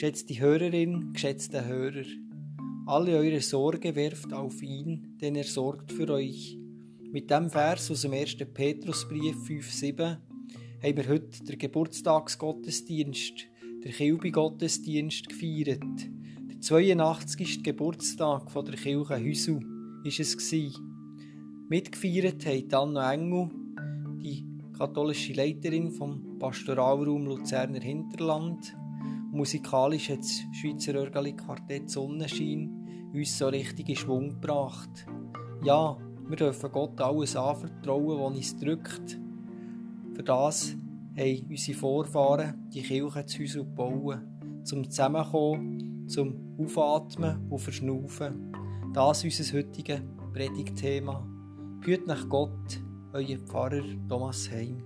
Geschätzte Hörerin, geschätzte Hörer, alle eure Sorge werft auf ihn, denn er sorgt für euch. Mit dem Vers aus dem 1. Petrusbrief 5,7 haben wir heute den Geburtstagsgottesdienst, der Kilby-Gottesdienst gefeiert. Der 82. Geburtstag von der Kirche Hüsu war es. Mitgefeiert haben Anna Engel, die katholische Leiterin vom Pastoralraum Luzerner Hinterland, Musikalisch hat das Schweizer Örgeli Quartett Sonnenschein uns so richtig in Schwung gebracht. Ja, wir dürfen Gott alles anvertrauen, was uns drückt. Für das haben unsere Vorfahren die Kirche zu Hause gebaut, zum Zusammenkommen, zum Aufatmen und Verschnaufen. Das ist unser heutiges Predigtthema. Hüt nach Gott, euer Pfarrer Thomas Heim.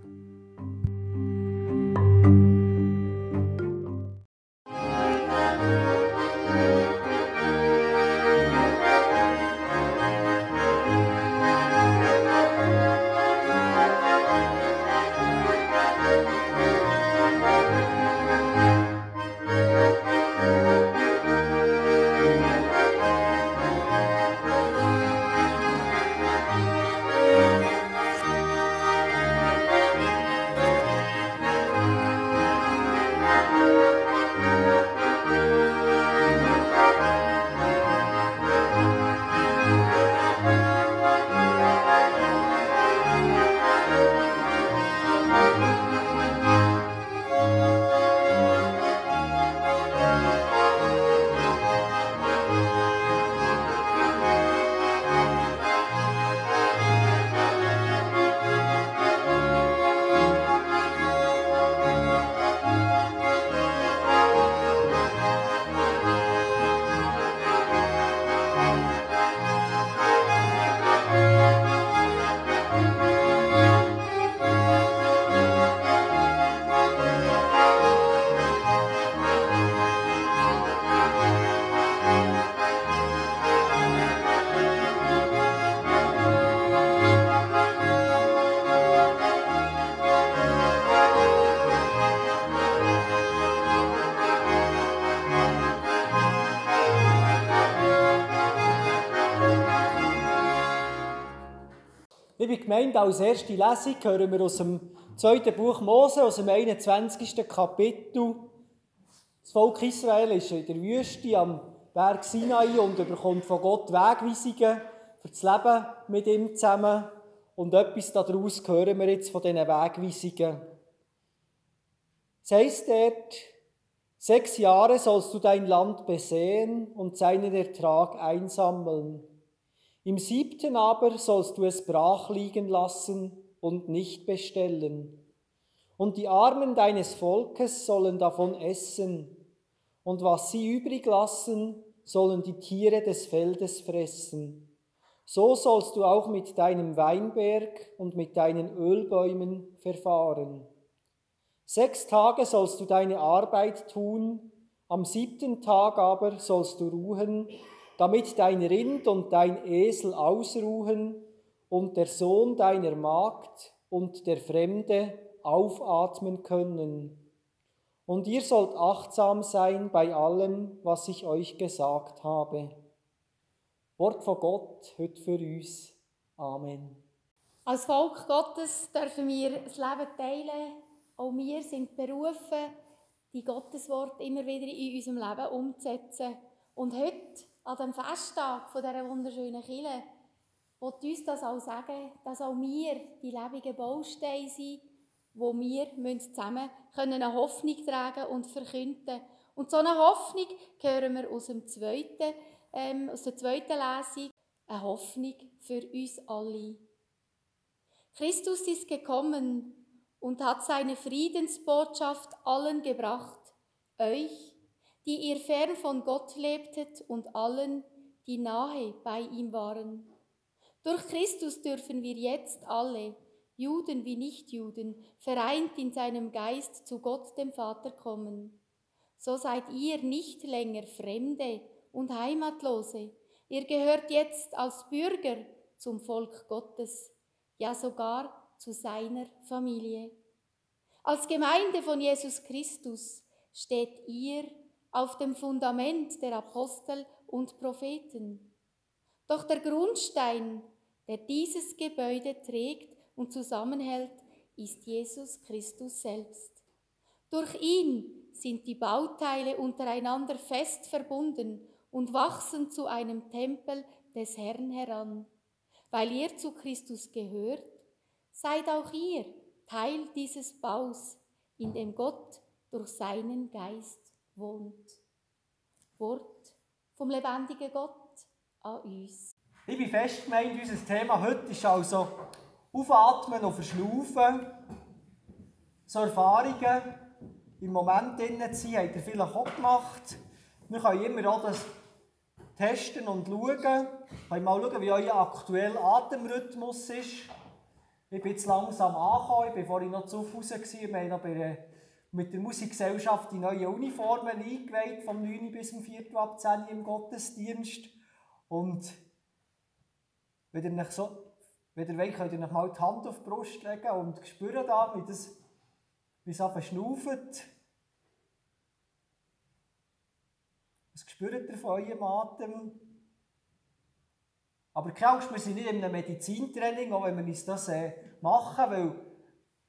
Gemeinde, als erste Lesung hören wir aus dem zweiten Buch Mose, aus dem 21. Kapitel. Das Volk Israel ist in der Wüste am Berg Sinai und bekommt von Gott Wegweisungen für das Leben mit ihm zusammen. Und etwas daraus hören wir jetzt von diesen Wegweisungen. Es heisst dort, sechs Jahre sollst du dein Land besehen und seinen Ertrag einsammeln. Im siebten aber sollst du es brach liegen lassen und nicht bestellen. Und die Armen deines Volkes sollen davon essen, und was sie übrig lassen, sollen die Tiere des Feldes fressen. So sollst du auch mit deinem Weinberg und mit deinen Ölbäumen verfahren. Sechs Tage sollst du deine Arbeit tun, am siebten Tag aber sollst du ruhen damit dein Rind und dein Esel ausruhen und der Sohn deiner Magd und der Fremde aufatmen können. Und ihr sollt achtsam sein bei allem, was ich euch gesagt habe. Wort von Gott heute für uns. Amen. Als Volk Gottes dürfen wir das Leben teilen. Auch wir sind berufen, die Gotteswort immer wieder in unserem Leben umzusetzen. Und heute an dem Festtag von dieser wunderschönen Kille, wird uns das auch sagen, dass auch wir die lebendigen Bausteine sind, wo wir zusammen eine Hoffnung tragen und verkünden. Und so eine Hoffnung hören wir aus, dem zweiten, ähm, aus der zweiten Lesung, eine Hoffnung für uns alle. Christus ist gekommen und hat seine Friedensbotschaft allen gebracht, euch, die ihr fern von Gott lebtet und allen, die nahe bei ihm waren. Durch Christus dürfen wir jetzt alle, Juden wie Nichtjuden, vereint in seinem Geist zu Gott dem Vater kommen. So seid ihr nicht länger Fremde und Heimatlose. Ihr gehört jetzt als Bürger zum Volk Gottes, ja sogar zu seiner Familie. Als Gemeinde von Jesus Christus steht ihr auf dem Fundament der Apostel und Propheten. Doch der Grundstein, der dieses Gebäude trägt und zusammenhält, ist Jesus Christus selbst. Durch ihn sind die Bauteile untereinander fest verbunden und wachsen zu einem Tempel des Herrn heran. Weil ihr zu Christus gehört, seid auch ihr Teil dieses Baus, in dem Gott durch seinen Geist wohnt. Wort vom lebendigen Gott an uns. Ich bin fest gemeint, unser Thema heute ist also Aufatmen und Verschnaufen. So Erfahrungen im Moment drin zu sein, habt ihr vielleicht auch gemacht. Wir können immer auch das testen und schauen. Wir können mal schauen, wie euer aktueller Atemrhythmus ist. Ich bin jetzt langsam angekommen, ich war vorhin noch zu Fuß. Wir haben noch bei mit der Musikgesellschaft die neuen Uniformen eingeweiht, vom 9 bis zum 4. ab 10 im Gottesdienst. Und wenn ihr, so, wenn ihr wollt, könnt ihr noch mal die Hand auf die Brust legen und spüren da, wie das wie es verschnauft. Was spürt ihr von eurem Atem? Aber keine Angst, wir sind nicht in einem Medizintraining, auch wenn wir uns das äh, machen, weil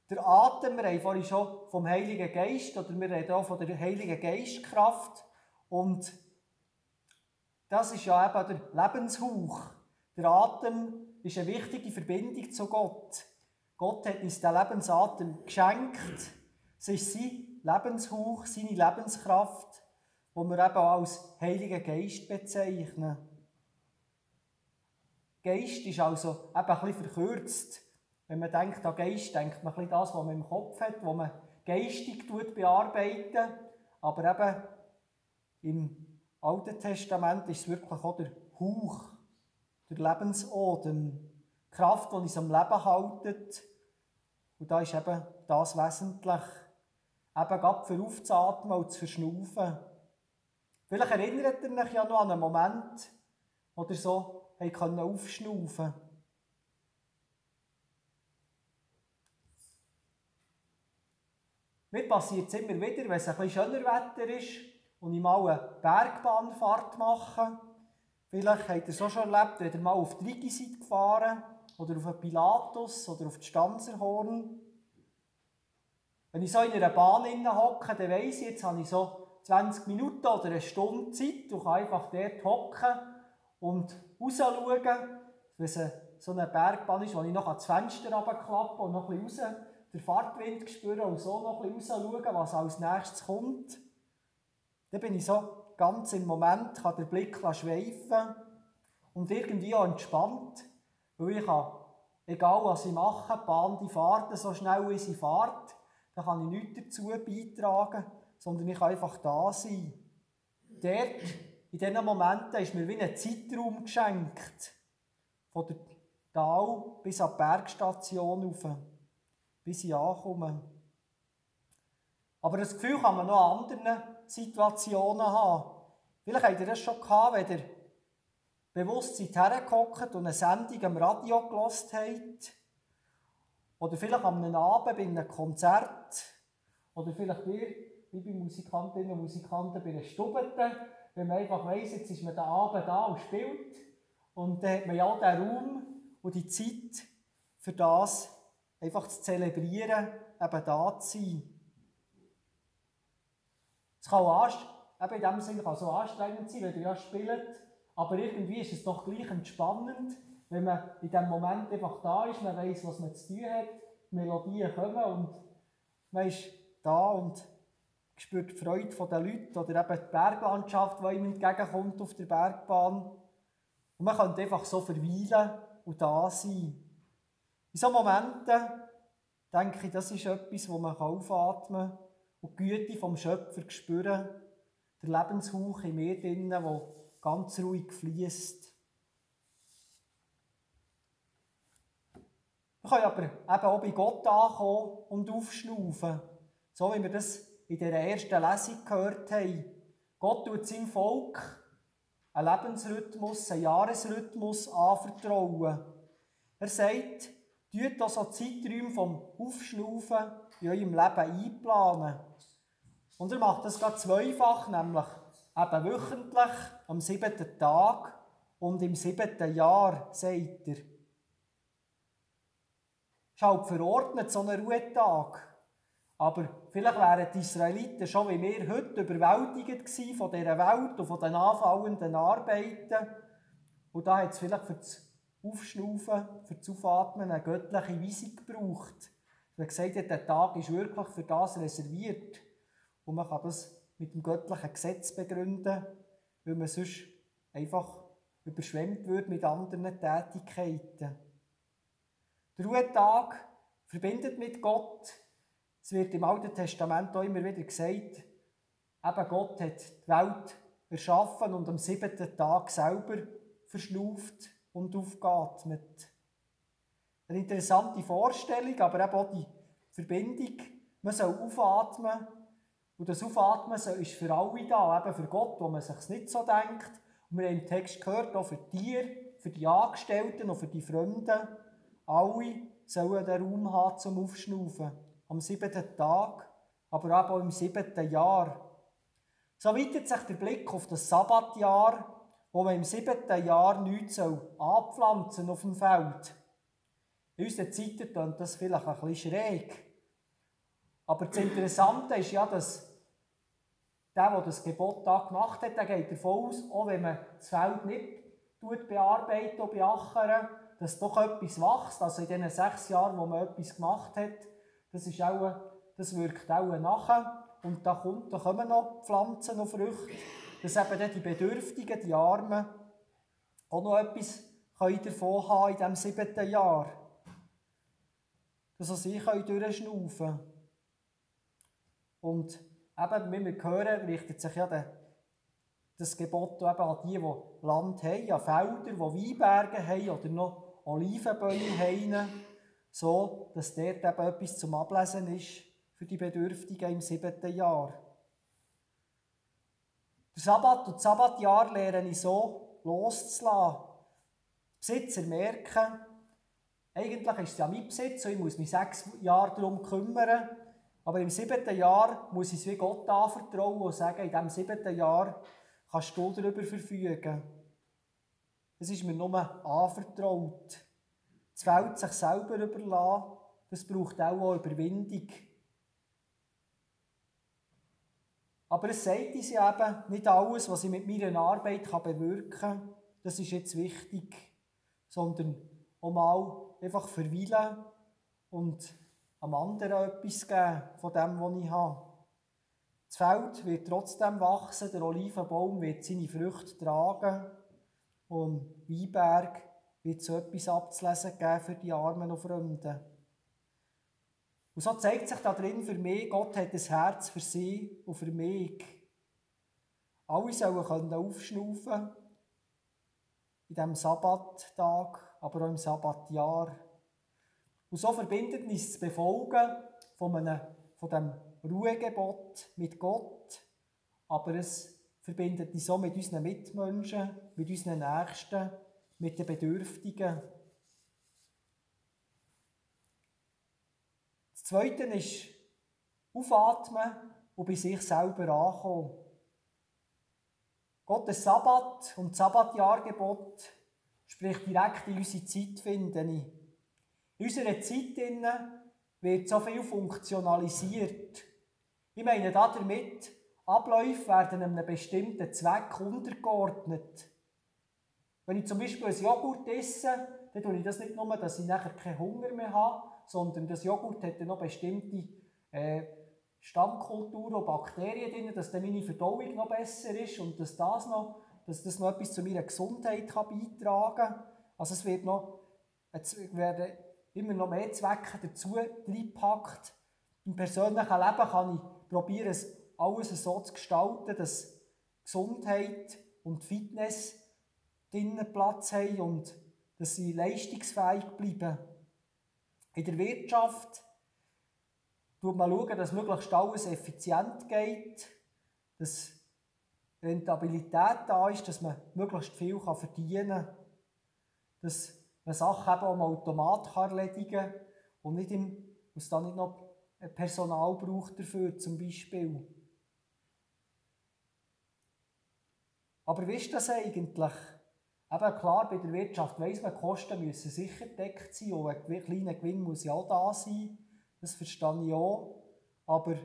der Atem, wir haben vorhin schon vom Heiligen Geist, oder wir reden auch von der Heiligen Geistkraft. Und das ist ja eben der Lebenshauch. Der Atem ist eine wichtige Verbindung zu Gott. Gott hat uns den Lebensatem geschenkt. Es ist sein Lebenshauch, seine Lebenskraft, wo wir eben als Heiligen Geist bezeichnen. Geist ist also eben ein bisschen verkürzt. Wenn man denkt an Geist, denkt man ein das, was man im Kopf hat, was man geistig bearbeitet. Aber eben im Alten Testament ist es wirklich auch der Hauch, der Lebensodem, die Kraft, die uns am Leben hält. Und da ist eben das wesentlich, eben gerade für aufzuatmen und zu verschnaufen. Vielleicht erinnert ihr euch ja noch an einen Moment, wo ihr so aufschnaufen Mir passiert es immer wieder, wenn es ein bisschen schöner Wetter ist und ich mal eine Bergbahnfahrt mache. Vielleicht habt ihr es auch schon erlebt, wenn ihr mal auf die Rigi seid gefahren oder auf den Pilatus oder auf die Stanzerhorn. Wenn ich so in einer Bahn hocke, dann weiss ich, jetzt habe ich so 20 Minuten oder eine Stunde Zeit und kann einfach dort hocken und raus schauen, wenn es so eine Bergbahn ist, wo ich noch ans Fenster runterklappe und noch ein bisschen raus den Fahrtwind spüren und so noch ein bisschen raus schauen, was als nächstes kommt. Dann bin ich so ganz im Moment, kann der Blick schweifen und irgendwie auch entspannt, weil ich kann, egal was ich mache, Bahn die fährt so schnell, wie sie fährt, da kann ich nichts dazu beitragen, sondern ich kann einfach da sein. Dort in diesen Momenten ist mir wie ein Zeitraum geschenkt. Von der Tal bis an die Bergstation rauf, bis ich ankomme. Aber das Gefühl kann man noch in anderen Situationen haben. Vielleicht habt ihr das schon gehabt, wenn ihr bewusst seid und eine Sendung am Radio gelost habt. Oder vielleicht am Abend bei einem Konzert. Oder vielleicht ihr, liebe Musikantinnen und Musikanten, bei einer Stubete wenn man einfach weiss, jetzt ist man den Abend da und spielt. Und dann hat man ja den Raum und die Zeit für das einfach zu zelebrieren, eben da zu sein. Es kann auch eben in dem Sinne kann so anstrengend sein, wenn ihr ja spielt, aber irgendwie ist es doch gleich entspannend, wenn man in dem Moment einfach da ist, man weiß, was man zu tun hat, die Melodien kommen und man ist da und spürt die Freude der Leute oder eben die Berglandschaft, die ihm entgegenkommt auf der Bergbahn. Und man könnte einfach so verweilen und da sein. In solchen Momenten denke ich, das ist etwas, wo man aufatmen kann und die Güte vom Schöpfer spüren, der Lebenshauch in mir drinnen, der ganz ruhig fließt. Man kann aber eben auch bei Gott ankommen und aufschnaufen, so wie wir das in der ersten Lesung gehört haben. Gott tut seinem Volk einen Lebensrhythmus, einen Jahresrhythmus anvertrauen. Er sagt, Tut da so Zeiträume vom Aufschnaufen in eurem Leben einplanen. Und er macht das gerade zweifach, nämlich eben wöchentlich am siebten Tag und im siebten Jahr, sagt er. Ist halt verordnet, so ein Ruhetag. Aber vielleicht wären die Israeliten schon wie wir heute überwältigt von dieser Welt und von den anfallenden Arbeiten. Und da hat es vielleicht für das Aufschnaufen, für das Aufatmen eine göttliche Weisung gebraucht. Man gesagt der Tag ist wirklich für das reserviert. Und man kann das mit dem göttlichen Gesetz begründen, weil man sonst einfach überschwemmt wird mit anderen Tätigkeiten. Der Ruhetag verbindet mit Gott. Es wird im Alten Testament auch immer wieder gesagt, eben Gott hat die Welt erschaffen und am siebten Tag selber verschnauft und aufgeatmet. Eine interessante Vorstellung, aber eben auch die Verbindung. Man soll aufatmen und das Aufatmen ist für alle da, eben für Gott, wo man sich nicht so denkt. Und wir haben im Text gehört, auch für die, für die Angestellten und für die Fremden. Alle sollen den Raum haben zum Aufschnaufen. Am siebten Tag, aber auch im siebten Jahr. So weitet sich der Blick auf das Sabbatjahr, wo man im siebten Jahr nichts anpflanzen auf dem Feld. In unseren Zeiten klingt das vielleicht ein bisschen schräg. Aber das Interessante ist ja, dass der, der das Gebot da gemacht hat, der geht davon aus, auch wenn man das Feld nicht bearbeitet und beachern, dass doch etwas wächst. Also in diesen sechs Jahren, wo man etwas gemacht hat, das, ist auch, das wirkt auch nachher. Und da, kommt, da kommen noch Pflanzen und Früchte, dass eben die Bedürftigen, die Armen, auch noch etwas davon haben in diesem siebten Jahr. Dass auch sie durchschnaufen können. Und eben, wie wir hören, richtet sich ja das Gebot eben an die, die Land haben, an Felder, die Weinberge haben oder noch Olivenbäume haben, so dass dort eben etwas zum Ablesen ist für die Bedürftigen im siebten Jahr. Der Sabbat und das Sabbatjahr lerne ich so loszulassen. Besitzer merken, eigentlich ist es ja mein Besitz und ich muss mich sechs Jahre darum kümmern. Aber im siebten Jahr muss ich es wie Gott anvertrauen und sagen, in diesem siebten Jahr kannst du darüber verfügen. Es ist mir nur anvertraut. Das Feld sich selber überlassen, das braucht auch Überwindung. Aber es sagt uns eben, nicht alles, was ich mit meiner Arbeit bewirken kann, das ist jetzt wichtig, sondern auch mal einfach verweilen und am anderen etwas geben von dem, was ich habe. Das Feld wird trotzdem wachsen, der Olivenbaum wird seine Früchte tragen und Weinberg wird so etwas abzulesen geben für die Armen und Fremden. Und so zeigt sich da drin für mich, Gott hat ein Herz für sie und für mich. Alle sollen können aufschnaufen in diesem Sabbattag, aber auch im Sabbatjahr. Und so verbindet uns das Befolgen von, einem, von dem Ruhegebot mit Gott, aber es verbindet uns auch mit unseren Mitmenschen, mit unseren Nächsten, mit den Bedürftigen. Das Zweite ist aufatmen und bei sich selber ankommen. Gottes Sabbat und Sabbatjahrgebot spricht direkt in unsere Zeit, finde ich. In unserer Zeit wird so viel funktionalisiert. Ich meine damit, Abläufe werden einem bestimmten Zweck untergeordnet. Wenn ich zum Beispiel ein Joghurt esse, dann tue ich das nicht nur, dass ich nachher keinen Hunger mehr habe, sondern das Joghurt hat noch bestimmte äh, Stammkulturen und Bakterien drin, dass dann meine Verdauung noch besser ist und dass das noch, dass das noch etwas zu meiner Gesundheit kann beitragen kann. Also es wird noch, es werden immer noch mehr Zwecke dazu reingepackt. Im persönlichen Leben kann ich probieren, alles so zu gestalten, dass Gesundheit und Fitness drinnen Platz haben und dass sie leistungsfähig bleiben. In der Wirtschaft schaut man schauen, dass möglichst alles effizient geht, dass Rentabilität da ist, dass man möglichst viel verdienen kann, dass eine Sache eben am Automat erledigen kann und nicht im, es dann nicht noch Personal braucht dafür, zum Beispiel. Aber wie ist das eigentlich? Eben klar, bei der Wirtschaft weiss man, Kosten müssen sicher gedeckt sein und ein kleiner Gewinn muss ja auch da sein. Das verstehe ich auch. Aber ich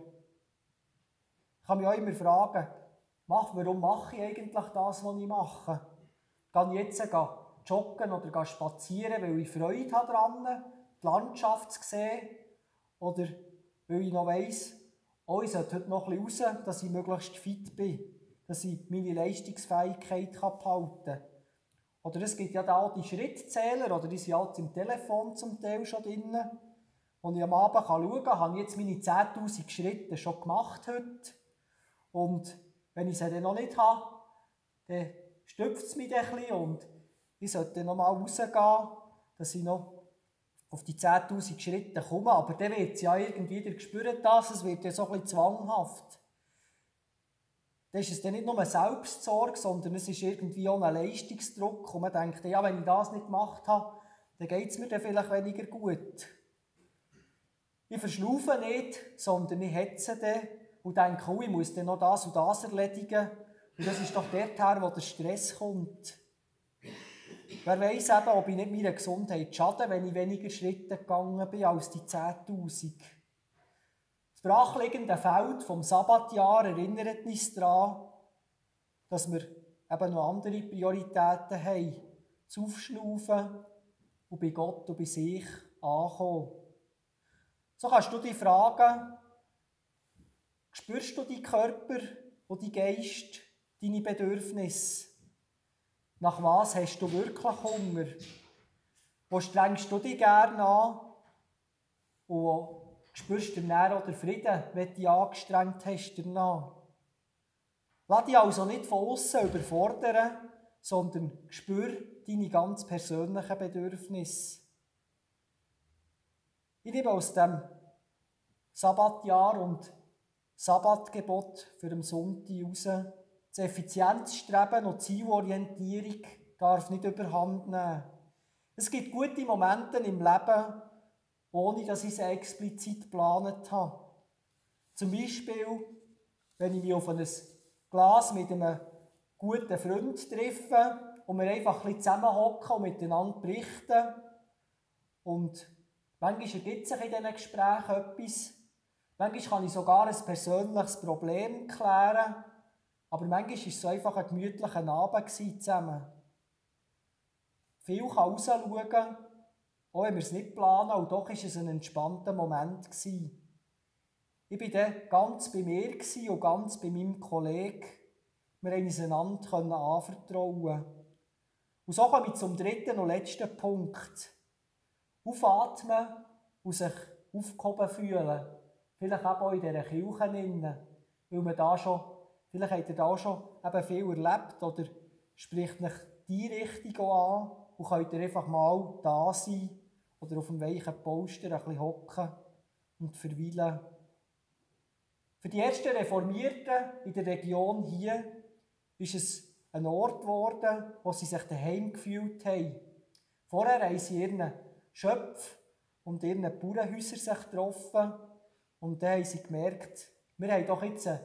kann mich auch immer fragen, warum mache ich eigentlich das, was ich mache? Gehe ich jetzt joggen oder spazieren, weil ich Freude habe daran, die Landschaft zu sehen? Oder weil ich noch weiss, oh, ich sollte heute noch ein bisschen raus, dass ich möglichst fit bin, dass ich meine Leistungsfähigkeit behalten kann? Oder es gibt ja da auch die Schrittzähler, oder die sind jetzt im Telefon zum Teil schon drin. Und ich am Abend kann schauen kann, habe ich jetzt meine 10'000 Schritte schon gemacht heute. Und wenn ich sie dann noch nicht habe, dann stüpft es mich ein bisschen und ich sollte noch mal rausgehen, dass ich noch auf die 10'000 Schritte komme. Aber dann wird es ja irgendwie, der spürt das, es wird ja so ein bisschen zwanghaft. Dann ist es dann nicht nur eine Selbstsorge, sondern es ist irgendwie auch ein Leistungsdruck. Und man denkt, ja, wenn ich das nicht gemacht habe, dann geht es mir dann vielleicht weniger gut. Ich verschlaufe nicht, sondern ich hetze dann und denke, oh, ich muss dann noch das und das erledigen. Und das ist doch dort her, wo der Stress kommt. Wer weiß eben, ob ich nicht meiner Gesundheit schade, wenn ich weniger Schritte gegangen bin als die 10.000. Das brachliegende Feld vom Sabbatjahr erinnert uns daran, dass wir eben noch andere Prioritäten haben. Das Aufschnaufen und bei Gott und bei sich ankommen. So kannst du dich fragen, spürst du deinen Körper und deinen Geist, deine Bedürfnisse? Nach was hast du wirklich Hunger? Wo strengst du dich gerne an? Und spürst du dann auch den Frieden, wenn du dich angestrengt hast danach. Lass dich also nicht von außen überfordern, sondern spür deine ganz persönlichen Bedürfnisse. Ich nehme aus dem Sabbatjahr und Sabbatgebot für den Sonntag raus, das Effizienzstreben und Zielorientierung darf nicht überhand nehmen. Es gibt gute Momente im Leben, ohne dass ich sie explizit geplant habe. Zum Beispiel, wenn ich mich auf ein Glas mit einem guten Freund treffe und wir einfach ein zusammenhocken und miteinander berichten. Und manchmal ergibt sich in diesen Gesprächen etwas. Manchmal kann ich sogar ein persönliches Problem klären. Aber manchmal war es so einfach ein gemütlicher Abend zusammen. Viel kann rausschauen, auch wenn wir es nicht planen, und doch war es ein entspannter Moment. Gewesen. Ich war dann ganz bei mir und ganz bei meinem Kollegen. Wir konnten uns einander anvertrauen. Und so komme ich zum dritten und letzten Punkt. Aufatmen und sich aufgehoben fühlen. Vielleicht auch in dieser Kirche, weil man da schon, vielleicht habt ihr da schon eben viel erlebt oder spricht mich die Richtung an und könnt ihr einfach mal da sein oder auf dem weichen Polster ein bisschen hocken und verweilen. Für die ersten Reformierten in der Region hier ist es ein Ort geworden, wo sie sich daheim gefühlt haben. Vorher haben sie ihren Schöpf und ihren Bauernhäusern sich getroffen und dann haben sie gemerkt, wir haben doch jetzt einen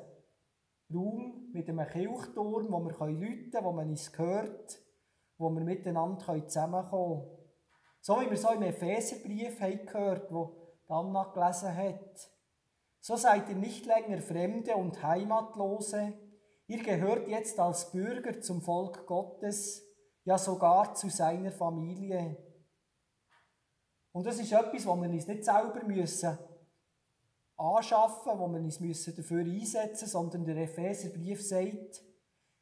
Raum mit einem Kirchturm, wo wir läuten können, wo man uns hört, wo wir miteinander zusammenkommen können. So wie wir so im Epheserbrief haben gehört, wo Anna gelesen hat. So seid ihr nicht länger Fremde und Heimatlose. Ihr gehört jetzt als Bürger zum Volk Gottes, ja sogar zu seiner Familie. Und das ist etwas, wo wir uns nicht selber müssen anschaffen, wo wir uns müssen dafür einsetzen sondern der Epheserbrief sagt,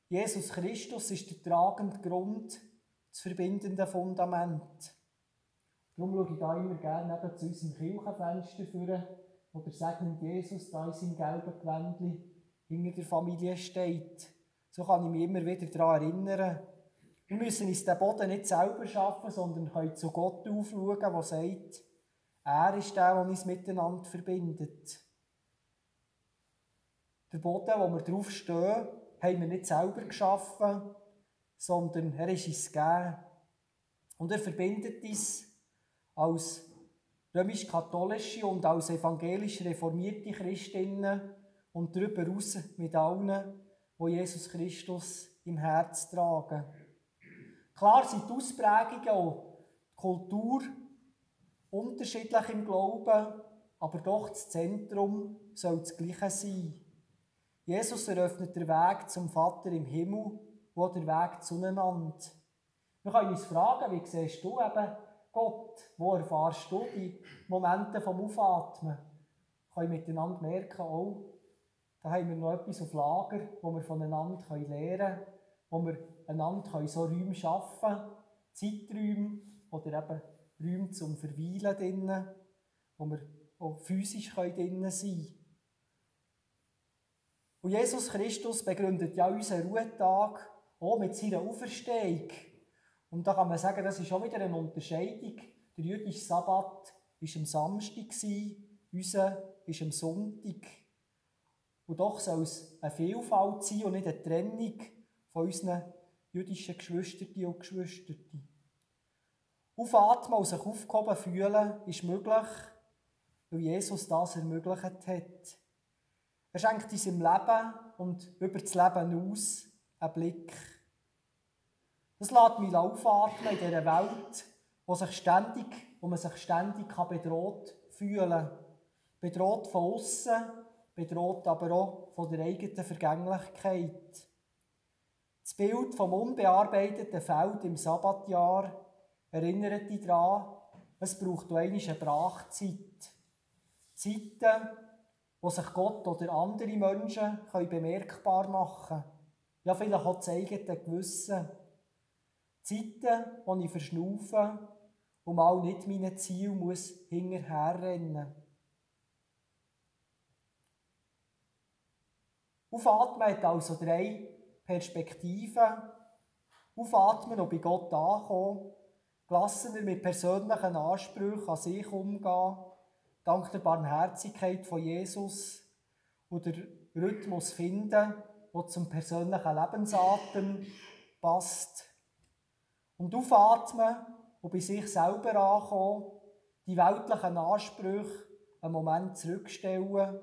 Jesus Christus ist der tragende Grund, das verbindende Fundament. Darum schaue ich da immer gerne eben zu unserem Kirchenfenster führen, wo der Segen Jesus da in seinem gelben Gewändchen hinter der Familie steht. So kann ich mich immer wieder daran erinnern. Wir müssen uns den Boden nicht selber schaffen, sondern können zu Gott aufschauen, der sagt, er ist der, der uns miteinander verbindet. Der Boden, wo wir drauf stehen, haben wir nicht selber geschaffen, sondern er ist uns gegeben. Und er verbindet uns als römisch-katholische und als evangelisch-reformierte Christinnen und darüber hinaus mit allen, die Jesus Christus im Herz tragen. Klar sind die Ausprägungen und die Kultur unterschiedlich im Glauben, aber doch das Zentrum soll das Gleiche sein. Jesus eröffnet den Weg zum Vater im Himmel, wo der Weg zueinander. Wir können uns fragen, wie siehst du eben Gott? Wo erfahrst du die Momente vom Aufatmen? Können miteinander merken, oh, da haben wir noch etwas auf Lager, wo wir voneinander lernen können, wo wir einander so Räume schaffen können, Zeiträume oder eben Räume zum Verweilen drinnen, wo wir auch physisch drinnen sein können. Und Jesus Christus begründet ja unseren Ruhetag auch mit seiner Auferstehung. Und da kann man sagen, das ist auch wieder eine Unterscheidung. Der jüdische Sabbat war am Samstag, unser ist am Sonntag. Und doch soll es eine Vielfalt sein und nicht eine Trennung von unseren jüdischen Geschwistern und Geschwistern. Aufatmen und sich aufgehoben fühlen ist möglich, weil Jesus das ermöglicht hat. Er schenkt uns im Leben und über das Leben aus einen Blick. Das lässt mich aufatmen in dieser Welt, wo, sich ständig, wo man sich ständig bedroht fühlen kann. Bedroht von außen, bedroht aber auch von der eigenen Vergänglichkeit. Das Bild vom unbearbeiteten Feld im Sabbatjahr erinnert dich daran, es braucht auch eine Brachzeit. Zeiten, wo sich Gott oder andere Menschen bemerkbar machen können. Ja, vielleicht auch das eigene Gewissen. Zeiten, wo ich verschnaufe und mal nicht meinen Ziel muss hinterherrennen muss. Aufatmen hat also drei Perspektiven. Aufatmen und bei Gott ankommen. Gelassener mit persönlichen Ansprüchen an sich umgehen. Dank der Barmherzigkeit von Jesus. Und der Rhythmus finden, der zum persönlichen Lebensatem passt. Und aufatmen und bei sich selber ankommen. Die weltlichen Ansprüche einen Moment zurückstellen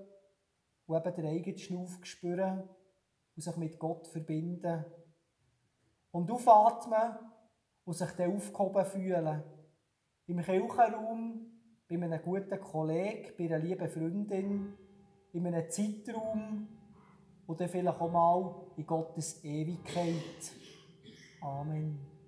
und eben den eigenen Schnauf spüren und sich mit Gott verbinden. Und aufatmen und sich dann aufgehoben fühlen. Im Kirchenraum, bei einem guten Kollegen, bei einer lieben Freundin, in einem Zeitraum oder vielleicht auch mal in Gottes Ewigkeit. Amen.